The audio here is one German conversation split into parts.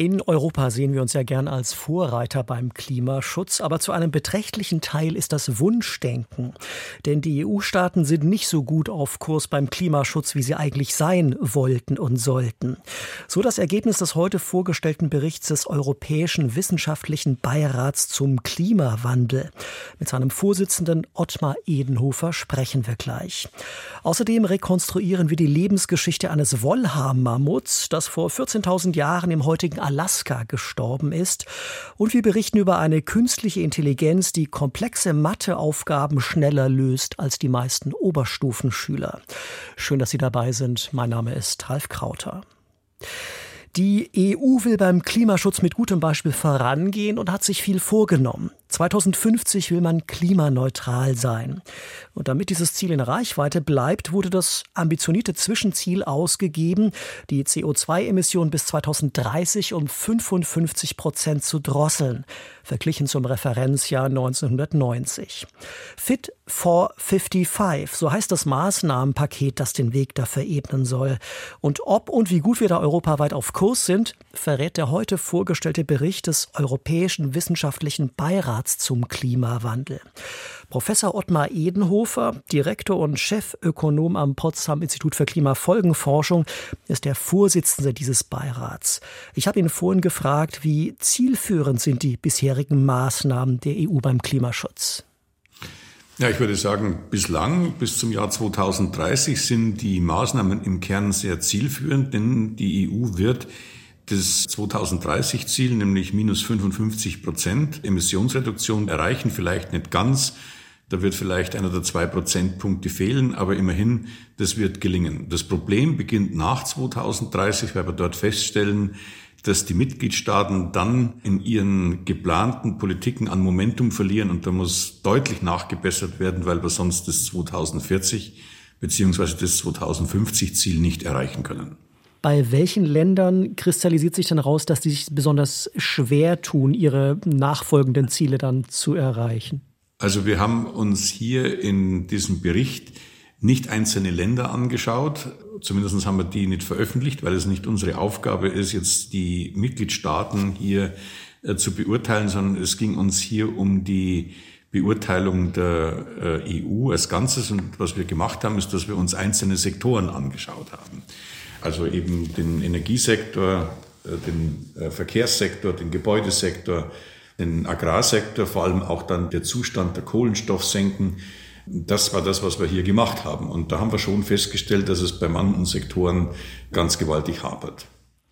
In Europa sehen wir uns ja gern als Vorreiter beim Klimaschutz, aber zu einem beträchtlichen Teil ist das Wunschdenken. Denn die EU-Staaten sind nicht so gut auf Kurs beim Klimaschutz, wie sie eigentlich sein wollten und sollten. So das Ergebnis des heute vorgestellten Berichts des Europäischen Wissenschaftlichen Beirats zum Klimawandel. Mit seinem Vorsitzenden Ottmar Edenhofer sprechen wir gleich. Außerdem rekonstruieren wir die Lebensgeschichte eines Wollhaar-Mammuts, das vor 14.000 Jahren im heutigen Alaska gestorben ist. Und wir berichten über eine künstliche Intelligenz, die komplexe Matheaufgaben schneller löst als die meisten Oberstufenschüler. Schön, dass Sie dabei sind. Mein Name ist Ralf Krauter. Die EU will beim Klimaschutz mit gutem Beispiel vorangehen und hat sich viel vorgenommen. 2050 will man klimaneutral sein. Und damit dieses Ziel in Reichweite bleibt, wurde das ambitionierte Zwischenziel ausgegeben, die CO2-Emissionen bis 2030 um 55 Prozent zu drosseln, verglichen zum Referenzjahr 1990. Fit for 55, so heißt das Maßnahmenpaket, das den Weg dafür ebnen soll. Und ob und wie gut wir da europaweit auf Kurs sind, verrät der heute vorgestellte Bericht des Europäischen Wissenschaftlichen Beirats Charts zum Klimawandel. Professor Ottmar Edenhofer, Direktor und Chefökonom am Potsdam Institut für Klimafolgenforschung, ist der Vorsitzende dieses Beirats. Ich habe ihn vorhin gefragt, wie zielführend sind die bisherigen Maßnahmen der EU beim Klimaschutz? Ja, ich würde sagen, bislang, bis zum Jahr 2030 sind die Maßnahmen im Kern sehr zielführend, denn die EU wird das 2030-Ziel, nämlich minus 55 Prozent Emissionsreduktion erreichen, vielleicht nicht ganz. Da wird vielleicht einer der zwei Prozentpunkte fehlen, aber immerhin, das wird gelingen. Das Problem beginnt nach 2030, weil wir dort feststellen, dass die Mitgliedstaaten dann in ihren geplanten Politiken an Momentum verlieren und da muss deutlich nachgebessert werden, weil wir sonst das 2040 beziehungsweise das 2050 Ziel nicht erreichen können. Bei welchen Ländern kristallisiert sich dann raus, dass die sich besonders schwer tun, ihre nachfolgenden Ziele dann zu erreichen? Also wir haben uns hier in diesem Bericht nicht einzelne Länder angeschaut. Zumindest haben wir die nicht veröffentlicht, weil es nicht unsere Aufgabe ist, jetzt die Mitgliedstaaten hier äh, zu beurteilen, sondern es ging uns hier um die Beurteilung der äh, EU als Ganzes. Und was wir gemacht haben, ist, dass wir uns einzelne Sektoren angeschaut haben. Also eben den Energiesektor, äh, den äh, Verkehrssektor, den Gebäudesektor, den Agrarsektor, vor allem auch dann der Zustand der Kohlenstoffsenken. Das war das, was wir hier gemacht haben. Und da haben wir schon festgestellt, dass es bei manchen Sektoren ganz gewaltig hapert.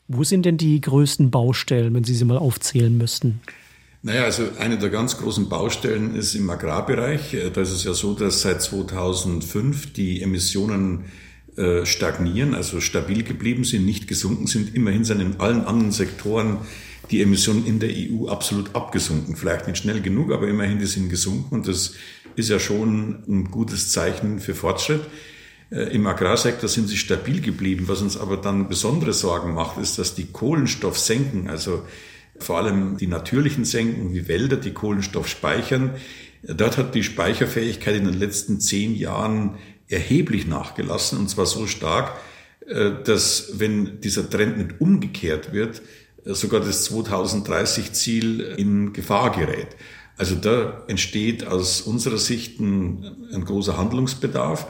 Wo sind denn die größten Baustellen, wenn Sie sie mal aufzählen müssten? Naja, also eine der ganz großen Baustellen ist im Agrarbereich. Da ist es ja so, dass seit 2005 die Emissionen äh, stagnieren, also stabil geblieben sind, nicht gesunken sind. Immerhin sind in allen anderen Sektoren die Emissionen in der EU absolut abgesunken. Vielleicht nicht schnell genug, aber immerhin die sind gesunken und das ist ja schon ein gutes Zeichen für Fortschritt. Äh, Im Agrarsektor sind sie stabil geblieben. Was uns aber dann besondere Sorgen macht, ist, dass die Kohlenstoffsenken, also vor allem die natürlichen Senken wie Wälder, die Kohlenstoff speichern, dort hat die Speicherfähigkeit in den letzten zehn Jahren erheblich nachgelassen und zwar so stark, äh, dass wenn dieser Trend nicht umgekehrt wird, äh, sogar das 2030-Ziel in Gefahr gerät. Also da entsteht aus unserer Sicht ein, ein großer Handlungsbedarf.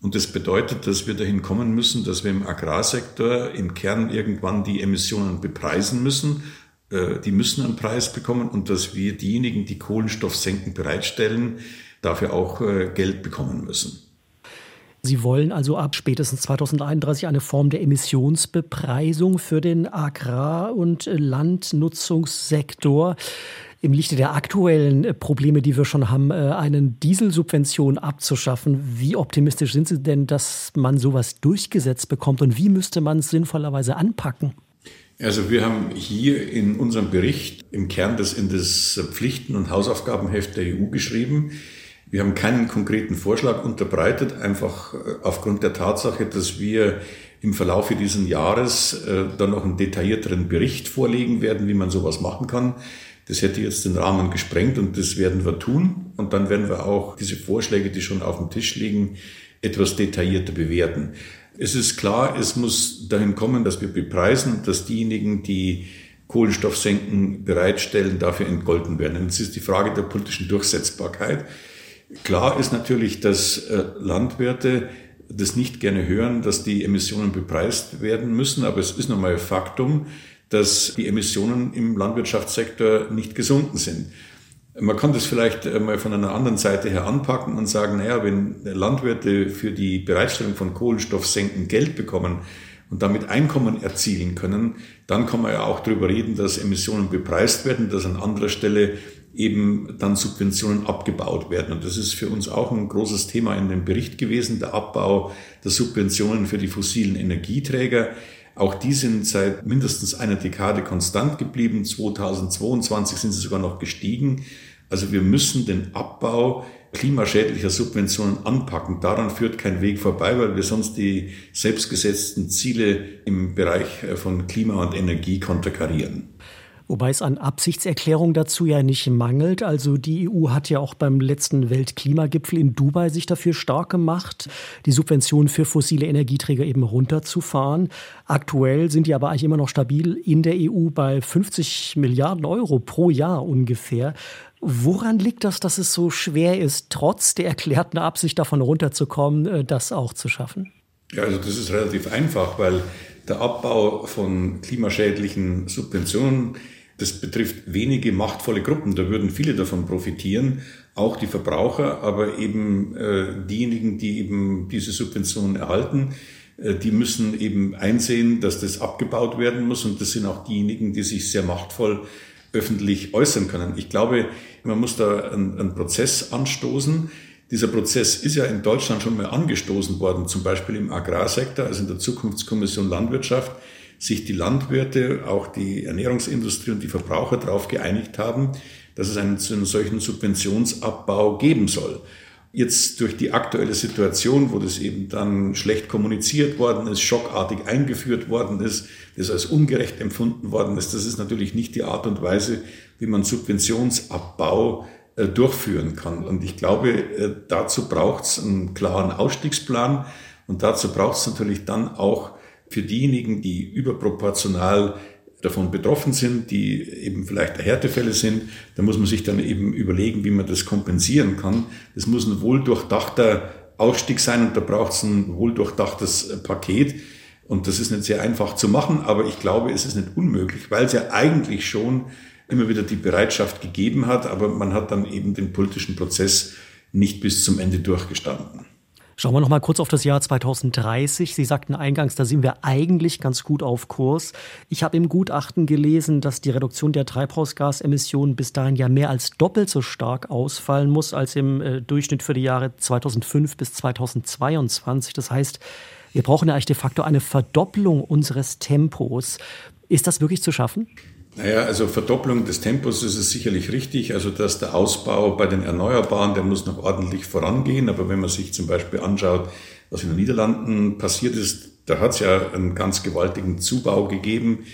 Und das bedeutet, dass wir dahin kommen müssen, dass wir im Agrarsektor im Kern irgendwann die Emissionen bepreisen müssen. Äh, die müssen einen Preis bekommen und dass wir diejenigen, die Kohlenstoffsenken bereitstellen, dafür auch Geld bekommen müssen. Sie wollen also ab spätestens 2031 eine Form der Emissionsbepreisung für den Agrar- und Landnutzungssektor im Lichte der aktuellen äh, Probleme, die wir schon haben, äh, einen Dieselsubvention abzuschaffen. Wie optimistisch sind Sie denn, dass man sowas durchgesetzt bekommt und wie müsste man es sinnvollerweise anpacken? Also wir haben hier in unserem Bericht im Kern das in das Pflichten- und Hausaufgabenheft der EU geschrieben. Wir haben keinen konkreten Vorschlag unterbreitet, einfach äh, aufgrund der Tatsache, dass wir im Verlauf dieses Jahres äh, dann noch einen detaillierteren Bericht vorlegen werden, wie man sowas machen kann. Das hätte jetzt den Rahmen gesprengt und das werden wir tun. Und dann werden wir auch diese Vorschläge, die schon auf dem Tisch liegen, etwas detaillierter bewerten. Es ist klar, es muss dahin kommen, dass wir bepreisen, dass diejenigen, die Kohlenstoffsenken bereitstellen, dafür entgolten werden. Es ist die Frage der politischen Durchsetzbarkeit. Klar ist natürlich, dass äh, Landwirte das nicht gerne hören, dass die Emissionen bepreist werden müssen, aber es ist nochmal Faktum, dass die Emissionen im Landwirtschaftssektor nicht gesunken sind. Man kann das vielleicht mal von einer anderen Seite her anpacken und sagen, naja, wenn Landwirte für die Bereitstellung von Kohlenstoffsenken Geld bekommen und damit Einkommen erzielen können, dann kann man ja auch darüber reden, dass Emissionen bepreist werden, dass an anderer Stelle eben dann Subventionen abgebaut werden. Und das ist für uns auch ein großes Thema in dem Bericht gewesen, der Abbau der Subventionen für die fossilen Energieträger. Auch die sind seit mindestens einer Dekade konstant geblieben. 2022 sind sie sogar noch gestiegen. Also wir müssen den Abbau klimaschädlicher Subventionen anpacken. Daran führt kein Weg vorbei, weil wir sonst die selbstgesetzten Ziele im Bereich von Klima und Energie konterkarieren. Wobei es an Absichtserklärungen dazu ja nicht mangelt. Also die EU hat ja auch beim letzten Weltklimagipfel in Dubai sich dafür stark gemacht, die Subventionen für fossile Energieträger eben runterzufahren. Aktuell sind die aber eigentlich immer noch stabil in der EU bei 50 Milliarden Euro pro Jahr ungefähr. Woran liegt das, dass es so schwer ist, trotz der erklärten Absicht davon runterzukommen, äh, das auch zu schaffen? Ja, also das ist relativ einfach, weil der Abbau von klimaschädlichen Subventionen das betrifft wenige machtvolle Gruppen. Da würden viele davon profitieren, auch die Verbraucher, aber eben äh, diejenigen, die eben diese Subventionen erhalten, äh, die müssen eben einsehen, dass das abgebaut werden muss. Und das sind auch diejenigen, die sich sehr machtvoll öffentlich äußern können. Ich glaube, man muss da einen, einen Prozess anstoßen. Dieser Prozess ist ja in Deutschland schon mal angestoßen worden, zum Beispiel im Agrarsektor, also in der Zukunftskommission Landwirtschaft sich die Landwirte, auch die Ernährungsindustrie und die Verbraucher darauf geeinigt haben, dass es einen, einen solchen Subventionsabbau geben soll. Jetzt durch die aktuelle Situation, wo das eben dann schlecht kommuniziert worden ist, schockartig eingeführt worden ist, das als ungerecht empfunden worden ist, das ist natürlich nicht die Art und Weise, wie man Subventionsabbau durchführen kann. Und ich glaube, äh, dazu braucht es einen klaren Ausstiegsplan und dazu braucht es natürlich dann auch für diejenigen, die überproportional davon betroffen sind, die eben vielleicht Härtefälle sind, da muss man sich dann eben überlegen, wie man das kompensieren kann. Das muss ein wohldurchdachter Ausstieg sein und da braucht es ein wohldurchdachtes Paket. Und das ist nicht sehr einfach zu machen, aber ich glaube, es ist nicht unmöglich, weil es ja eigentlich schon immer wieder die Bereitschaft gegeben hat, aber man hat dann eben den politischen Prozess nicht bis zum Ende durchgestanden. Schauen wir noch mal kurz auf das Jahr 2030. Sie sagten eingangs, da sind wir eigentlich ganz gut auf Kurs. Ich habe im Gutachten gelesen, dass die Reduktion der Treibhausgasemissionen bis dahin ja mehr als doppelt so stark ausfallen muss als im äh, Durchschnitt für die Jahre 2005 bis 2022. Das heißt, wir brauchen ja eigentlich de facto eine Verdopplung unseres Tempos. Ist das wirklich zu schaffen? Naja, also Verdopplung des Tempos ist es sicherlich richtig. Also dass der Ausbau bei den Erneuerbaren, der muss noch ordentlich vorangehen. Aber wenn man sich zum Beispiel anschaut, was in den Niederlanden passiert ist, da hat es ja einen ganz gewaltigen Zubau gegeben.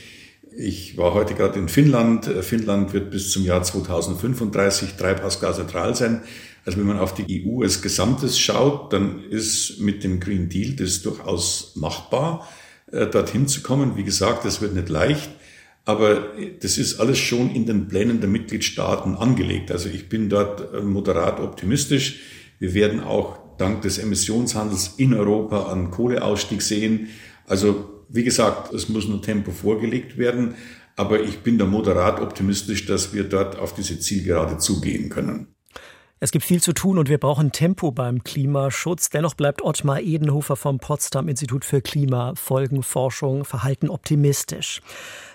Ich war heute gerade in Finnland. Finnland wird bis zum Jahr 2035 treibhausgasneutral sein. Also wenn man auf die EU als Gesamtes schaut, dann ist mit dem Green Deal das durchaus machbar, äh, dorthin zu kommen. Wie gesagt, das wird nicht leicht. Aber das ist alles schon in den Plänen der Mitgliedstaaten angelegt. Also ich bin dort äh, moderat optimistisch. Wir werden auch dank des Emissionshandels in Europa einen Kohleausstieg sehen. Also wie gesagt, es muss nur Tempo vorgelegt werden. Aber ich bin da moderat optimistisch, dass wir dort auf diese Zielgerade zugehen können. Es gibt viel zu tun und wir brauchen Tempo beim Klimaschutz. Dennoch bleibt Ottmar Edenhofer vom Potsdam Institut für Klimafolgenforschung Verhalten optimistisch.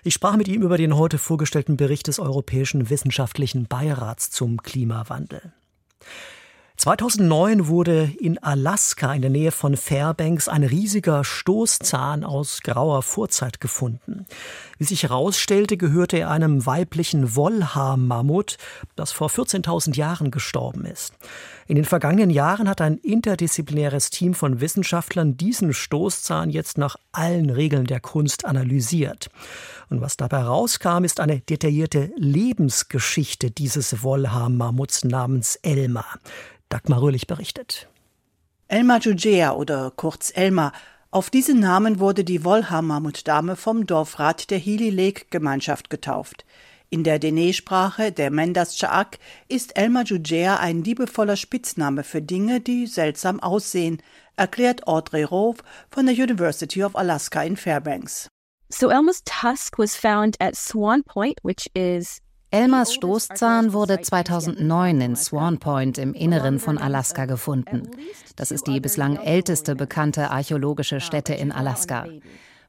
Ich sprach mit ihm über den heute vorgestellten Bericht des Europäischen Wissenschaftlichen Beirats zum Klimawandel. 2009 wurde in Alaska in der Nähe von Fairbanks ein riesiger Stoßzahn aus grauer Vorzeit gefunden. Wie sich herausstellte, gehörte er einem weiblichen Wollhaarmammut, das vor 14.000 Jahren gestorben ist. In den vergangenen Jahren hat ein interdisziplinäres Team von Wissenschaftlern diesen Stoßzahn jetzt nach allen Regeln der Kunst analysiert. Und was dabei rauskam, ist eine detaillierte Lebensgeschichte dieses Wollhaarmammuts namens Elma. Dagmar Röhlich berichtet. Elma Jugea oder kurz Elma Auf diesen Namen wurde die Wolha-Mammutdame vom Dorfrat der Healy Lake Gemeinschaft getauft. In der Dene-Sprache der Mendas Chaak ist Elma Jujea ein liebevoller Spitzname für Dinge, die seltsam aussehen, erklärt Audrey Rove von der University of Alaska in Fairbanks. So Elma's tusk was found at Swan Point, which is Elmas Stoßzahn wurde 2009 in Swan Point im Inneren von Alaska gefunden. Das ist die bislang älteste bekannte archäologische Stätte in Alaska.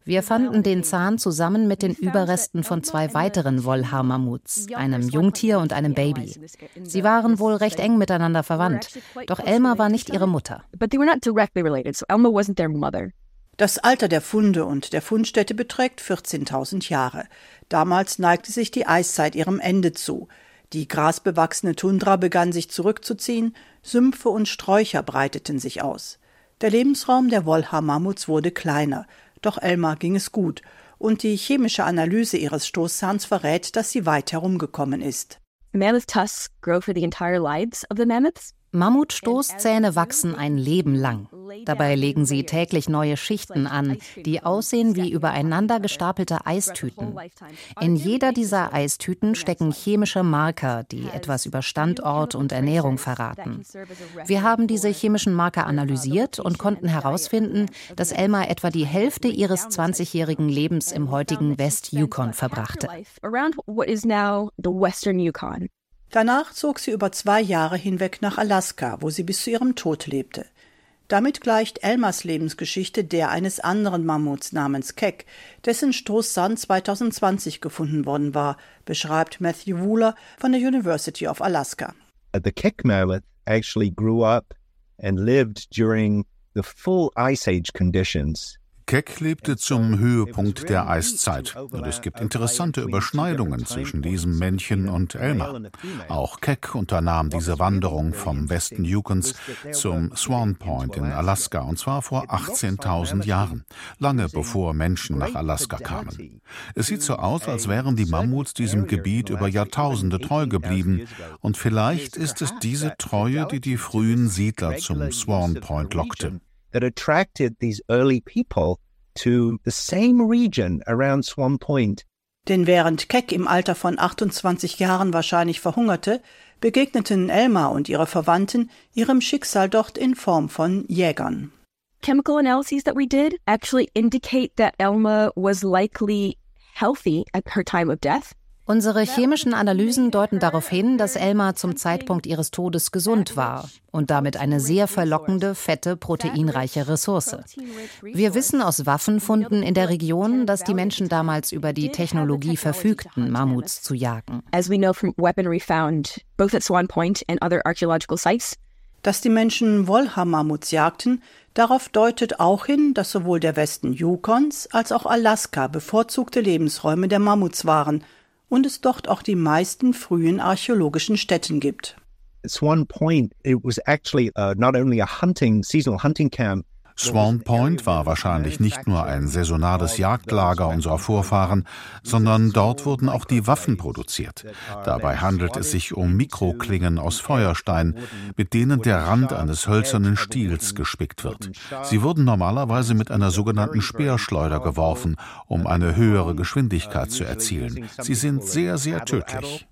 Wir fanden den Zahn zusammen mit den Überresten von zwei weiteren Wollhaar-Mammuts, einem Jungtier und einem Baby. Sie waren wohl recht eng miteinander verwandt, doch Elma war nicht ihre Mutter. Das Alter der Funde und der Fundstätte beträgt 14.000 Jahre. Damals neigte sich die Eiszeit ihrem Ende zu. Die grasbewachsene Tundra begann sich zurückzuziehen, Sümpfe und Sträucher breiteten sich aus. Der Lebensraum der Wollhaar-Mammuts wurde kleiner, doch Elmar ging es gut, und die chemische Analyse ihres Stoßzahns verrät, dass sie weit herumgekommen ist. Mammoth tusks grow for the entire lives of the mammoths. Mammutstoßzähne wachsen ein Leben lang. Dabei legen sie täglich neue Schichten an, die aussehen wie übereinander gestapelte Eistüten. In jeder dieser Eistüten stecken chemische Marker, die etwas über Standort und Ernährung verraten. Wir haben diese chemischen Marker analysiert und konnten herausfinden, dass Elma etwa die Hälfte ihres 20-jährigen Lebens im heutigen West-Yukon verbrachte. Danach zog sie über zwei Jahre hinweg nach Alaska, wo sie bis zu ihrem Tod lebte. Damit gleicht Elmas Lebensgeschichte der eines anderen Mammuts namens Keck, dessen Stoßzahn 2020 gefunden worden war, beschreibt Matthew Wooler von der University of Alaska. The Keck mammoth actually grew up and lived during the full ice age conditions Keck lebte zum Höhepunkt der Eiszeit. Und es gibt interessante Überschneidungen zwischen diesem Männchen und Elmer. Auch Keck unternahm diese Wanderung vom Westen Yukons zum Swan Point in Alaska. Und zwar vor 18.000 Jahren, lange bevor Menschen nach Alaska kamen. Es sieht so aus, als wären die Mammuts diesem Gebiet über Jahrtausende treu geblieben. und vielleicht ist es diese Treue, die die frühen Siedler zum Swan Point lockte that attracted these early people to the same region around Swan Point. Denn während Keck im Alter von 28 Jahren wahrscheinlich verhungerte, begegneten Elma und ihre Verwandten ihrem Schicksal dort in Form von Jägern. Chemical analyses that we did actually indicate that Elma was likely healthy at her time of death. Unsere chemischen Analysen deuten darauf hin, dass Elma zum Zeitpunkt ihres Todes gesund war und damit eine sehr verlockende, fette, proteinreiche Ressource. Wir wissen aus Waffenfunden in der Region, dass die Menschen damals über die Technologie verfügten, Mammuts zu jagen. As we know from weaponry found both at Swan Point and other archaeological sites, dass die Menschen Wollhaar-Mammuts jagten, darauf deutet auch hin, dass sowohl der Westen Yukons als auch Alaska bevorzugte Lebensräume der Mammuts waren und es dort auch die meisten frühen archäologischen Stätten gibt. Swan Point, it was actually uh, not only a hunting, seasonal hunting camp, Swan Point war wahrscheinlich nicht nur ein saisonales Jagdlager unserer Vorfahren, sondern dort wurden auch die Waffen produziert. Dabei handelt es sich um Mikroklingen aus Feuerstein, mit denen der Rand eines hölzernen Stiels gespickt wird. Sie wurden normalerweise mit einer sogenannten Speerschleuder geworfen, um eine höhere Geschwindigkeit zu erzielen. Sie sind sehr, sehr tödlich.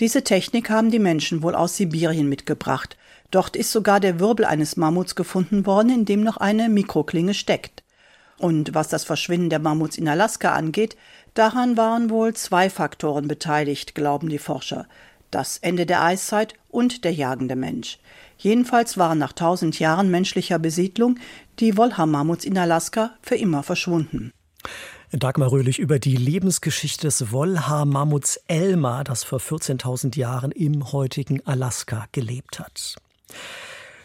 Diese Technik haben die Menschen wohl aus Sibirien mitgebracht. Dort ist sogar der Wirbel eines Mammuts gefunden worden, in dem noch eine Mikroklinge steckt. Und was das Verschwinden der Mammuts in Alaska angeht, daran waren wohl zwei Faktoren beteiligt, glauben die Forscher. Das Ende der Eiszeit und der jagende Mensch. Jedenfalls waren nach tausend Jahren menschlicher Besiedlung die Wollhaar-Mammuts in Alaska für immer verschwunden. Dagmar Röhlich über die Lebensgeschichte des Wollhaar-Mammuts Elma, das vor 14.000 Jahren im heutigen Alaska gelebt hat.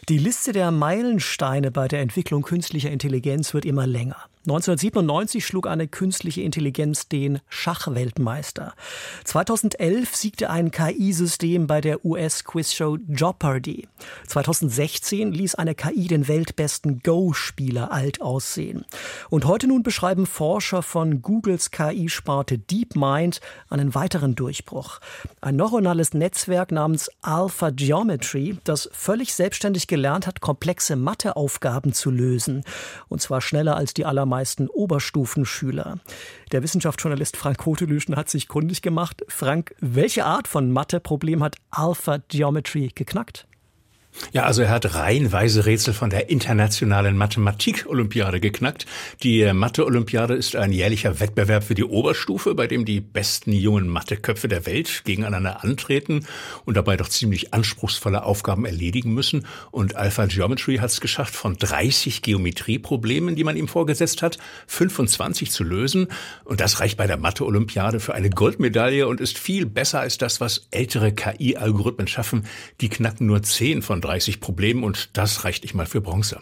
Die Liste der Meilensteine bei der Entwicklung künstlicher Intelligenz wird immer länger. 1997 schlug eine künstliche Intelligenz den Schachweltmeister. 2011 siegte ein KI-System bei der US-Quizshow Jeopardy. 2016 ließ eine KI den weltbesten Go-Spieler alt aussehen. Und heute nun beschreiben Forscher von Googles KI-Sparte DeepMind einen weiteren Durchbruch. Ein neuronales Netzwerk namens Alpha Geometry, das völlig selbstständig gelernt hat, komplexe Matheaufgaben zu lösen. Und zwar schneller als die allermeisten meisten Oberstufenschüler. Der Wissenschaftsjournalist Frank Kotelüschen hat sich kundig gemacht. Frank, welche Art von Matheproblem hat Alpha Geometry geknackt? Ja, also er hat reihenweise Rätsel von der internationalen Mathematik-Olympiade geknackt. Die äh, Mathe-Olympiade ist ein jährlicher Wettbewerb für die Oberstufe, bei dem die besten jungen Matheköpfe der Welt gegeneinander antreten und dabei doch ziemlich anspruchsvolle Aufgaben erledigen müssen. Und Alpha Geometry hat es geschafft, von 30 Geometrieproblemen, die man ihm vorgesetzt hat, 25 zu lösen. Und das reicht bei der Mathe-Olympiade für eine Goldmedaille und ist viel besser als das, was ältere KI-Algorithmen schaffen. Die knacken nur 10 von 30 Problemen und das reicht nicht mal für Bronze.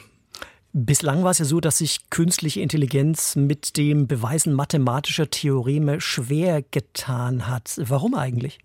Bislang war es ja so, dass sich künstliche Intelligenz mit dem Beweisen mathematischer Theoreme schwer getan hat. Warum eigentlich?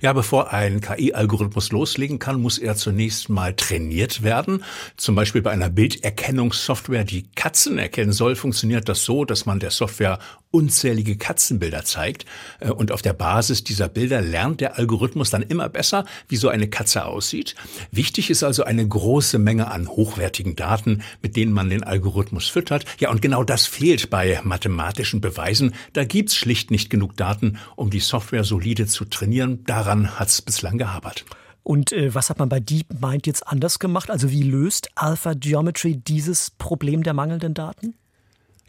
Ja, bevor ein KI-Algorithmus loslegen kann, muss er zunächst mal trainiert werden. Zum Beispiel bei einer Bilderkennungssoftware, die Katzen erkennen soll, funktioniert das so, dass man der Software unzählige Katzenbilder zeigt. Äh, und auf der Basis dieser Bilder lernt der Algorithmus dann immer besser, wie so eine Katze aussieht. Wichtig ist also eine große Menge an hochwertigen Daten, mit denen man den Algorithmus füttert. Ja, und genau das fehlt bei mathematischen Beweisen. Da gibt's schlicht nicht genug Daten, um die Software solide zu trainieren. Daran hat's bislang gehabert. Und äh, was hat man bei DeepMind jetzt anders gemacht? Also wie löst Alpha Geometry dieses Problem der mangelnden Daten?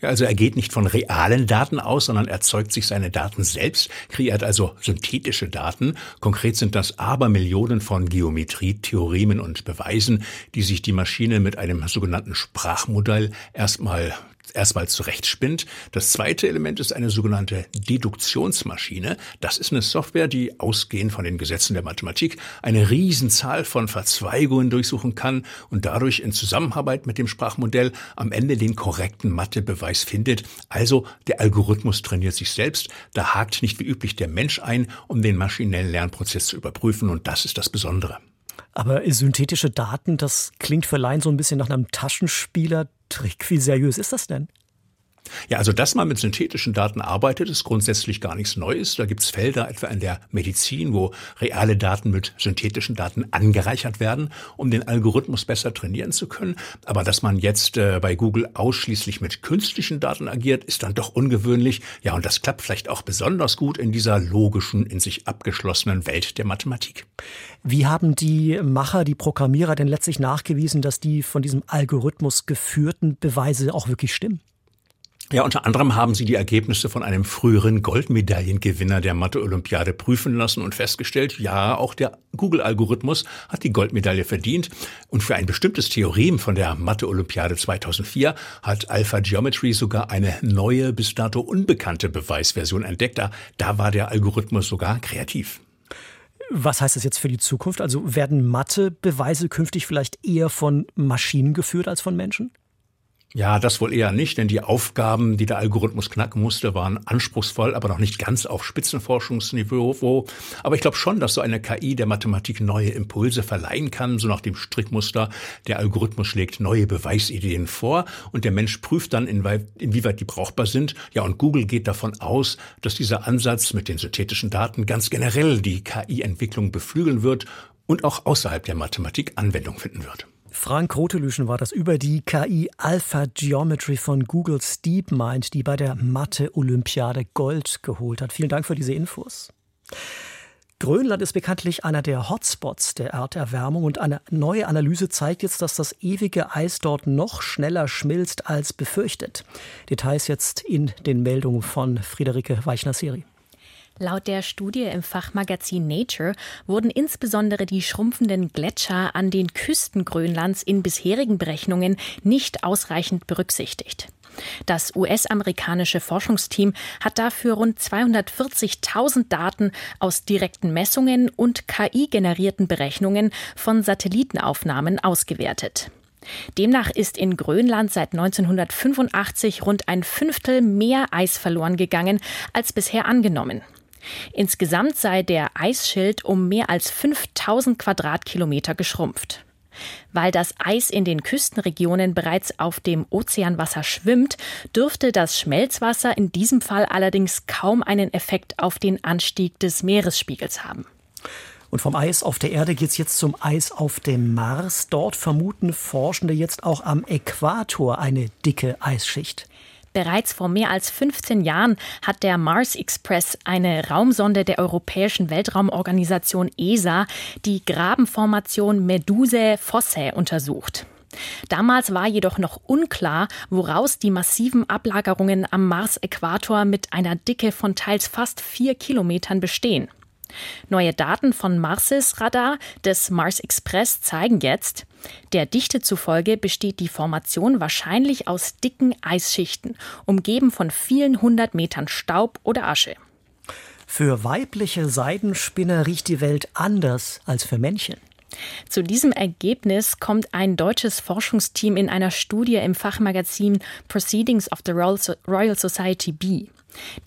Ja, also er geht nicht von realen Daten aus, sondern erzeugt sich seine Daten selbst, kreiert also synthetische Daten. Konkret sind das Abermillionen von Geometrie-Theoremen und Beweisen, die sich die Maschine mit einem sogenannten Sprachmodell erstmal erstmal zurechtspinnt. Das zweite Element ist eine sogenannte Deduktionsmaschine. Das ist eine Software, die ausgehend von den Gesetzen der Mathematik eine Riesenzahl von Verzweigungen durchsuchen kann und dadurch in Zusammenarbeit mit dem Sprachmodell am Ende den korrekten Mathebeweis findet. Also der Algorithmus trainiert sich selbst. Da hakt nicht wie üblich der Mensch ein, um den maschinellen Lernprozess zu überprüfen und das ist das Besondere. Aber synthetische Daten, das klingt für Laien so ein bisschen nach einem Taschenspieler-Trick. Wie seriös ist das denn? Ja, also dass man mit synthetischen Daten arbeitet, ist grundsätzlich gar nichts Neues. Da gibt's Felder, etwa in der Medizin, wo reale Daten mit synthetischen Daten angereichert werden, um den Algorithmus besser trainieren zu können. Aber dass man jetzt äh, bei Google ausschließlich mit künstlichen Daten agiert, ist dann doch ungewöhnlich. Ja, und das klappt vielleicht auch besonders gut in dieser logischen, in sich abgeschlossenen Welt der Mathematik. Wie haben die Macher, die Programmierer denn letztlich nachgewiesen, dass die von diesem Algorithmus geführten Beweise auch wirklich stimmen? Ja, unter anderem haben sie die Ergebnisse von einem früheren Goldmedaillengewinner der Mathe-Olympiade prüfen lassen und festgestellt, ja, auch der Google-Algorithmus hat die Goldmedaille verdient. Und für ein bestimmtes Theorem von der Mathe-Olympiade 2004 hat Alpha Geometry sogar eine neue, bis dato unbekannte Beweisversion entdeckt. Da war der Algorithmus sogar kreativ. Was heißt das jetzt für die Zukunft? Also werden Mathe-Beweise künftig vielleicht eher von Maschinen geführt als von Menschen? Ja, das wohl eher nicht, denn die Aufgaben, die der Algorithmus knacken musste, waren anspruchsvoll, aber noch nicht ganz auf Spitzenforschungsniveau. Aber ich glaube schon, dass so eine KI der Mathematik neue Impulse verleihen kann, so nach dem Strickmuster. Der Algorithmus schlägt neue Beweisideen vor und der Mensch prüft dann, inwieweit die brauchbar sind. Ja, und Google geht davon aus, dass dieser Ansatz mit den synthetischen Daten ganz generell die KI-Entwicklung beflügeln wird und auch außerhalb der Mathematik Anwendung finden wird. Frank Rotelüschen war das über die KI Alpha Geometry von Googles DeepMind, die bei der Mathe-Olympiade Gold geholt hat. Vielen Dank für diese Infos. Grönland ist bekanntlich einer der Hotspots der Erderwärmung und eine neue Analyse zeigt jetzt, dass das ewige Eis dort noch schneller schmilzt als befürchtet. Details jetzt in den Meldungen von Friederike Weichner-Seri. Laut der Studie im Fachmagazin Nature wurden insbesondere die schrumpfenden Gletscher an den Küsten Grönlands in bisherigen Berechnungen nicht ausreichend berücksichtigt. Das US-amerikanische Forschungsteam hat dafür rund 240.000 Daten aus direkten Messungen und KI-generierten Berechnungen von Satellitenaufnahmen ausgewertet. Demnach ist in Grönland seit 1985 rund ein Fünftel mehr Eis verloren gegangen als bisher angenommen. Insgesamt sei der Eisschild um mehr als 5000 Quadratkilometer geschrumpft. Weil das Eis in den Küstenregionen bereits auf dem Ozeanwasser schwimmt, dürfte das Schmelzwasser in diesem Fall allerdings kaum einen Effekt auf den Anstieg des Meeresspiegels haben. Und vom Eis auf der Erde geht es jetzt zum Eis auf dem Mars. Dort vermuten Forschende jetzt auch am Äquator eine dicke Eisschicht. Bereits vor mehr als 15 Jahren hat der Mars Express, eine Raumsonde der Europäischen Weltraumorganisation ESA, die Grabenformation Medusae Fossae untersucht. Damals war jedoch noch unklar, woraus die massiven Ablagerungen am Mars-Äquator mit einer Dicke von teils fast vier Kilometern bestehen. Neue Daten von Marses Radar des Mars Express zeigen jetzt, der Dichte zufolge besteht die Formation wahrscheinlich aus dicken Eisschichten, umgeben von vielen hundert Metern Staub oder Asche. Für weibliche Seidenspinner riecht die Welt anders als für Männchen. Zu diesem Ergebnis kommt ein deutsches Forschungsteam in einer Studie im Fachmagazin Proceedings of the Royal Society B.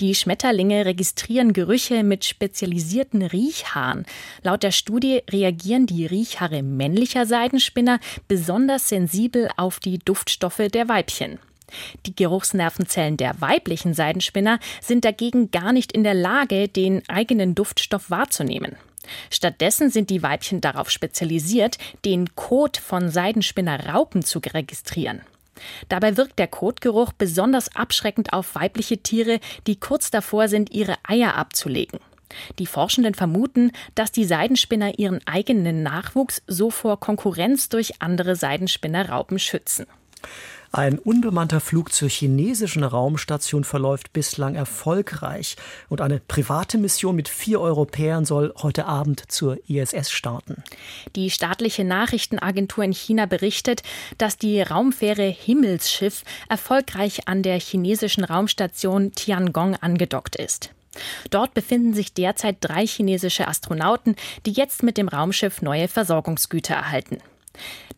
Die Schmetterlinge registrieren Gerüche mit spezialisierten Riechhaaren. Laut der Studie reagieren die Riechhaare männlicher Seidenspinner besonders sensibel auf die Duftstoffe der Weibchen. Die Geruchsnervenzellen der weiblichen Seidenspinner sind dagegen gar nicht in der Lage, den eigenen Duftstoff wahrzunehmen. Stattdessen sind die Weibchen darauf spezialisiert, den Kot von Seidenspinnerraupen zu registrieren. Dabei wirkt der Kotgeruch besonders abschreckend auf weibliche Tiere, die kurz davor sind, ihre Eier abzulegen. Die Forschenden vermuten, dass die Seidenspinner ihren eigenen Nachwuchs so vor Konkurrenz durch andere Seidenspinnerraupen schützen. Ein unbemannter Flug zur chinesischen Raumstation verläuft bislang erfolgreich und eine private Mission mit vier Europäern soll heute Abend zur ISS starten. Die staatliche Nachrichtenagentur in China berichtet, dass die Raumfähre Himmelsschiff erfolgreich an der chinesischen Raumstation Tiangong angedockt ist. Dort befinden sich derzeit drei chinesische Astronauten, die jetzt mit dem Raumschiff neue Versorgungsgüter erhalten.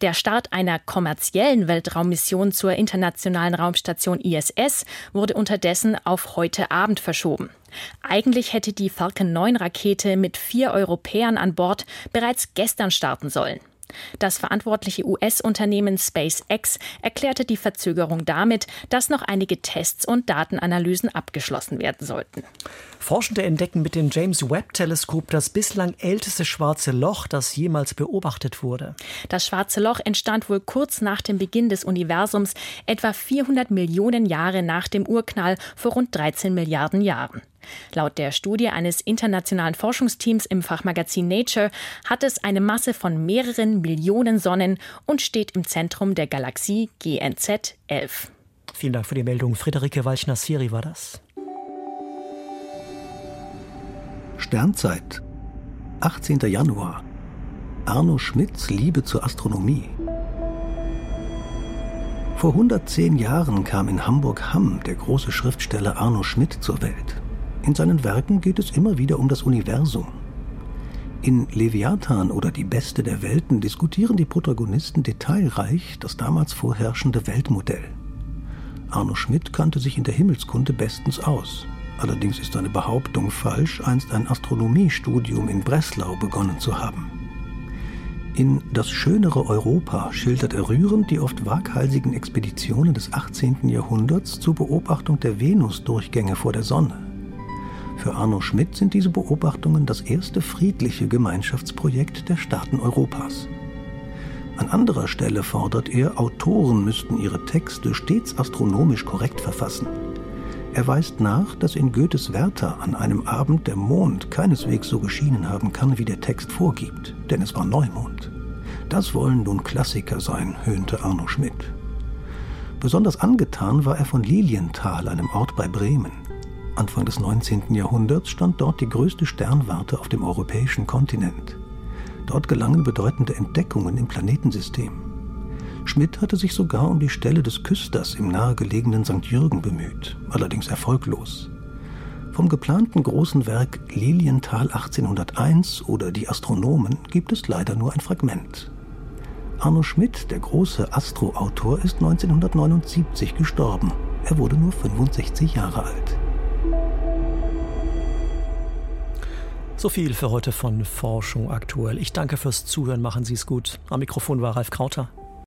Der Start einer kommerziellen Weltraummission zur internationalen Raumstation ISS wurde unterdessen auf heute Abend verschoben. Eigentlich hätte die Falcon 9 Rakete mit vier Europäern an Bord bereits gestern starten sollen. Das verantwortliche US-Unternehmen SpaceX erklärte die Verzögerung damit, dass noch einige Tests und Datenanalysen abgeschlossen werden sollten. Forschende entdecken mit dem James Webb-Teleskop das bislang älteste schwarze Loch, das jemals beobachtet wurde. Das schwarze Loch entstand wohl kurz nach dem Beginn des Universums, etwa 400 Millionen Jahre nach dem Urknall vor rund 13 Milliarden Jahren. Laut der Studie eines internationalen Forschungsteams im Fachmagazin Nature hat es eine Masse von mehreren Millionen Sonnen und steht im Zentrum der Galaxie GNZ 11. Vielen Dank für die Meldung. Friederike Walchner-Siri war das. Sternzeit, 18. Januar. Arno Schmidts Liebe zur Astronomie. Vor 110 Jahren kam in Hamburg-Hamm der große Schriftsteller Arno Schmidt zur Welt. In seinen Werken geht es immer wieder um das Universum. In Leviathan oder Die Beste der Welten diskutieren die Protagonisten detailreich das damals vorherrschende Weltmodell. Arno Schmidt kannte sich in der Himmelskunde bestens aus. Allerdings ist seine Behauptung falsch, einst ein Astronomiestudium in Breslau begonnen zu haben. In Das schönere Europa schildert er rührend die oft waghalsigen Expeditionen des 18. Jahrhunderts zur Beobachtung der Venusdurchgänge vor der Sonne. Für Arno Schmidt sind diese Beobachtungen das erste friedliche Gemeinschaftsprojekt der Staaten Europas. An anderer Stelle fordert er, Autoren müssten ihre Texte stets astronomisch korrekt verfassen. Er weist nach, dass in Goethes Werther an einem Abend der Mond keineswegs so geschienen haben kann, wie der Text vorgibt, denn es war Neumond. Das wollen nun Klassiker sein, höhnte Arno Schmidt. Besonders angetan war er von Lilienthal, einem Ort bei Bremen. Anfang des 19. Jahrhunderts stand dort die größte Sternwarte auf dem europäischen Kontinent. Dort gelangen bedeutende Entdeckungen im Planetensystem. Schmidt hatte sich sogar um die Stelle des Küsters im nahegelegenen St. Jürgen bemüht, allerdings erfolglos. Vom geplanten großen Werk Lilienthal 1801 oder Die Astronomen gibt es leider nur ein Fragment. Arno Schmidt, der große Astroautor, ist 1979 gestorben. Er wurde nur 65 Jahre alt. So viel für heute von Forschung aktuell. Ich danke fürs Zuhören. Machen Sie es gut. Am Mikrofon war Ralf Krauter.